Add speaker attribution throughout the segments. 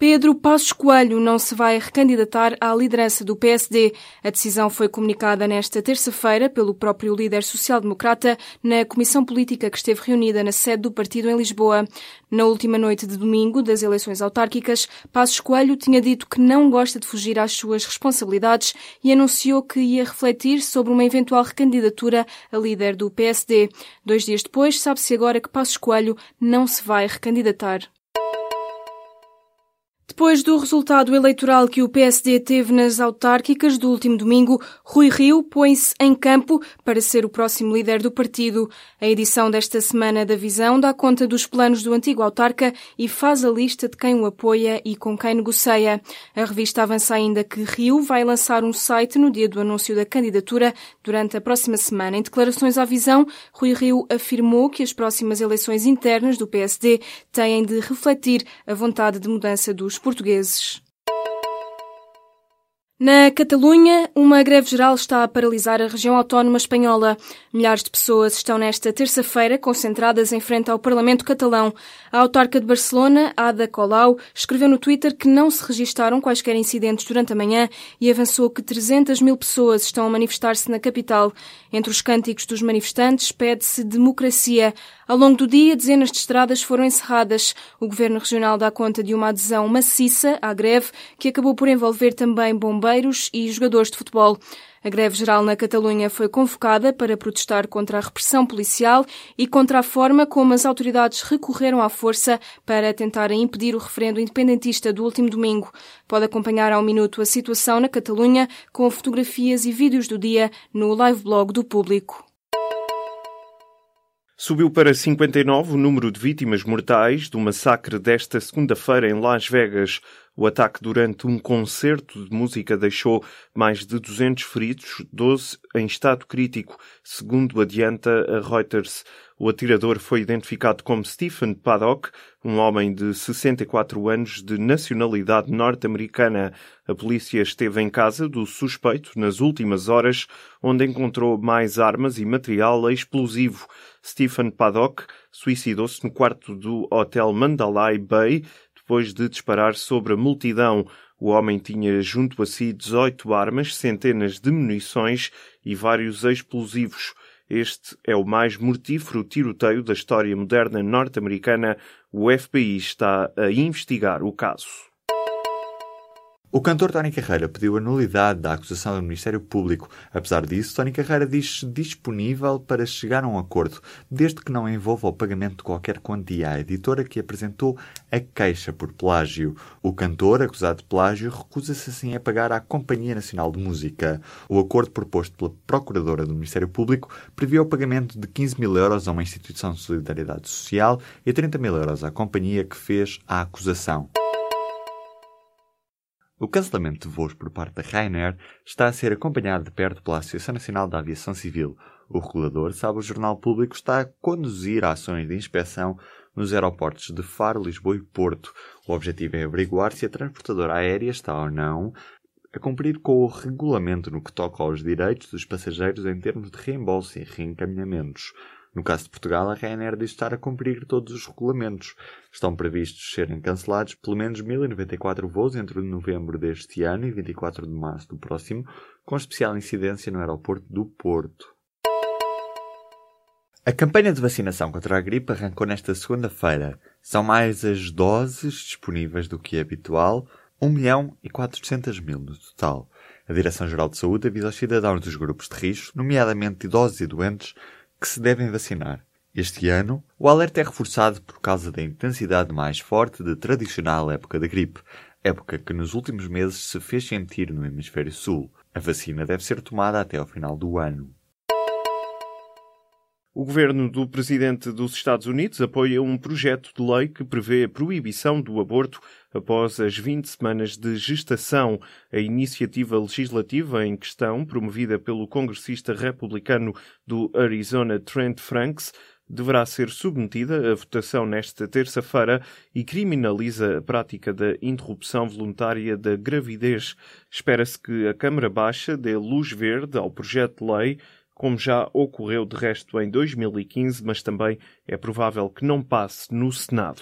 Speaker 1: Pedro Passos Coelho não se vai recandidatar à liderança do PSD. A decisão foi comunicada nesta terça-feira pelo próprio líder social-democrata na comissão política que esteve reunida na sede do partido em Lisboa. Na última noite de domingo das eleições autárquicas, Passos Coelho tinha dito que não gosta de fugir às suas responsabilidades e anunciou que ia refletir sobre uma eventual recandidatura a líder do PSD. Dois dias depois, sabe-se agora que Passos Coelho não se vai recandidatar. Depois do resultado eleitoral que o PSD teve nas autárquicas do último domingo, Rui Rio põe-se em campo para ser o próximo líder do partido. A edição desta semana da Visão dá conta dos planos do antigo autarca e faz a lista de quem o apoia e com quem negocia. A revista avança ainda que Rio vai lançar um site no dia do anúncio da candidatura durante a próxima semana. Em declarações à Visão, Rui Rio afirmou que as próximas eleições internas do PSD têm de refletir a vontade de mudança dos portugueses. Na Catalunha, uma greve geral está a paralisar a região autónoma espanhola. Milhares de pessoas estão nesta terça-feira concentradas em frente ao Parlamento catalão. A autarca de Barcelona, Ada Colau, escreveu no Twitter que não se registaram quaisquer incidentes durante a manhã e avançou que 300 mil pessoas estão a manifestar-se na capital. Entre os cânticos dos manifestantes, pede-se democracia. Ao longo do dia, dezenas de estradas foram encerradas. O governo regional dá conta de uma adesão maciça à greve, que acabou por envolver também bombeiros e jogadores de futebol. A greve geral na Catalunha foi convocada para protestar contra a repressão policial e contra a forma como as autoridades recorreram à força para tentarem impedir o referendo independentista do último domingo. Pode acompanhar ao minuto a situação na Catalunha com fotografias e vídeos do dia no live blog do público.
Speaker 2: Subiu para 59 o número de vítimas mortais do massacre desta segunda-feira em Las Vegas. O ataque durante um concerto de música deixou mais de 200 feridos, 12 em estado crítico, segundo adianta a Reuters. O atirador foi identificado como Stephen Paddock, um homem de 64 anos de nacionalidade norte-americana. A polícia esteve em casa do suspeito nas últimas horas, onde encontrou mais armas e material explosivo. Stephen Paddock suicidou-se no quarto do hotel Mandalay Bay, depois de disparar sobre a multidão. O homem tinha junto a si 18 armas, centenas de munições e vários explosivos. Este é o mais mortífero tiroteio da história moderna norte-americana. O FBI está a investigar o caso.
Speaker 3: O cantor Tony Carreira pediu a nulidade da acusação do Ministério Público. Apesar disso, Tony Carreira diz-se disponível para chegar a um acordo, desde que não envolva o pagamento de qualquer quantia à editora que apresentou a queixa por plágio. O cantor, acusado de plágio, recusa-se assim a pagar à Companhia Nacional de Música. O acordo proposto pela Procuradora do Ministério Público previa o pagamento de 15 mil euros a uma instituição de solidariedade social e 30 mil euros à companhia que fez a acusação. O cancelamento de voos por parte da Ryanair está a ser acompanhado de perto pela Associação Nacional da Aviação Civil. O regulador, sabe o Jornal Público, está a conduzir ações de inspeção nos aeroportos de Faro, Lisboa e Porto. O objetivo é averiguar se a transportadora aérea está ou não a cumprir com o regulamento no que toca aos direitos dos passageiros em termos de reembolso e reencaminhamentos. No caso de Portugal, a Ryanair diz estar a cumprir todos os regulamentos. Estão previstos serem cancelados pelo menos 1094 voos entre novembro deste ano e 24 de março do próximo, com especial incidência no aeroporto do Porto. A campanha de vacinação contra a gripe arrancou nesta segunda-feira. São mais as doses disponíveis do que é habitual, 1 milhão e 400 mil no total. A Direção-Geral de Saúde avisa aos cidadãos dos grupos de risco, nomeadamente idosos e doentes, que se devem vacinar. Este ano, o alerta é reforçado por causa da intensidade mais forte de tradicional época da gripe, época que nos últimos meses se fez sentir no hemisfério sul. A vacina deve ser tomada até ao final do ano.
Speaker 2: O governo do presidente dos Estados Unidos apoia um projeto de lei que prevê a proibição do aborto após as 20 semanas de gestação. A iniciativa legislativa em questão, promovida pelo congressista republicano do Arizona Trent Franks, deverá ser submetida à votação nesta terça-feira e criminaliza a prática da interrupção voluntária da gravidez. Espera-se que a Câmara Baixa dê luz verde ao projeto de lei como já ocorreu de resto em 2015, mas também é provável que não passe no Senado.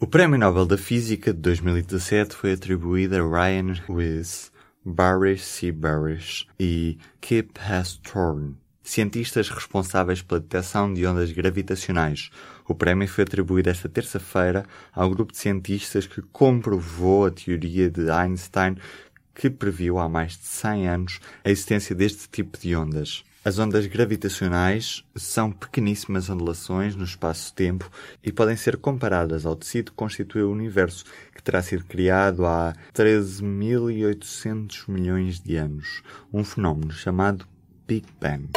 Speaker 3: O Prémio Nobel da Física de 2017 foi atribuído a Ryan Weiss, Barry C. Barish e Kip Hastorn, cientistas responsáveis pela detecção de ondas gravitacionais. O prémio foi atribuído esta terça-feira ao grupo de cientistas que comprovou a teoria de Einstein que previu há mais de 100 anos a existência deste tipo de ondas. As ondas gravitacionais são pequeníssimas ondulações no espaço-tempo e podem ser comparadas ao tecido que constitui o universo, que terá sido criado há 13.800 milhões de anos, um fenómeno chamado Big Bang.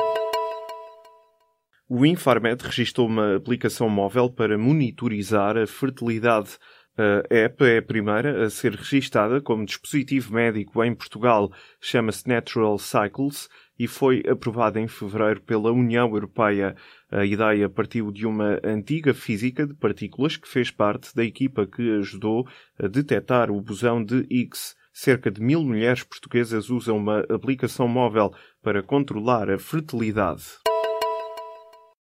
Speaker 2: O Infarmed registrou uma aplicação móvel para monitorizar a fertilidade a app é a primeira a ser registada como dispositivo médico em Portugal, chama-se Natural Cycles e foi aprovada em fevereiro pela União Europeia. A ideia partiu de uma antiga física de partículas que fez parte da equipa que ajudou a detectar o bosão de Higgs. Cerca de mil mulheres portuguesas usam uma aplicação móvel para controlar a fertilidade.